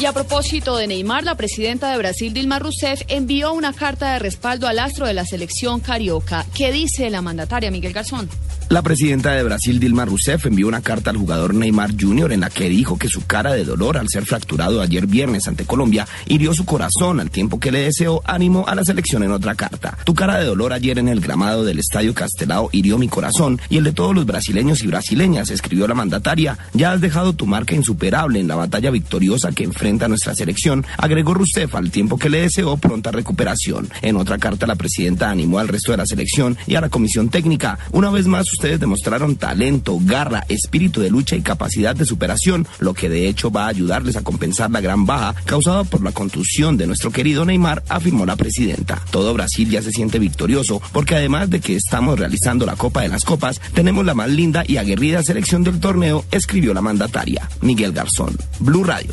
Y a propósito de Neymar, la presidenta de Brasil, Dilma Rousseff, envió una carta de respaldo al astro de la selección carioca. ¿Qué dice la mandataria Miguel Garzón? La presidenta de Brasil, Dilma Rousseff, envió una carta al jugador Neymar Jr. en la que dijo que su cara de dolor al ser fracturado ayer viernes ante Colombia hirió su corazón al tiempo que le deseó ánimo a la selección en otra carta. Tu cara de dolor ayer en el gramado del Estadio Castelao hirió mi corazón y el de todos los brasileños y brasileñas, escribió la mandataria. Ya has dejado tu marca insuperable en la batalla victoriosa que enfrenta nuestra selección, agregó Rousseff al tiempo que le deseó pronta recuperación. En otra carta, la presidenta animó al resto de la selección y a la comisión técnica. Una vez más, ustedes demostraron talento, garra, espíritu de lucha y capacidad de superación, lo que de hecho va a ayudarles a compensar la gran baja causada por la contusión de nuestro querido Neymar, afirmó la presidenta. Todo Brasil ya se siente victorioso porque además de que estamos realizando la Copa de las Copas, tenemos la más linda y aguerrida selección del torneo, escribió la mandataria. Miguel Garzón, Blue Radio.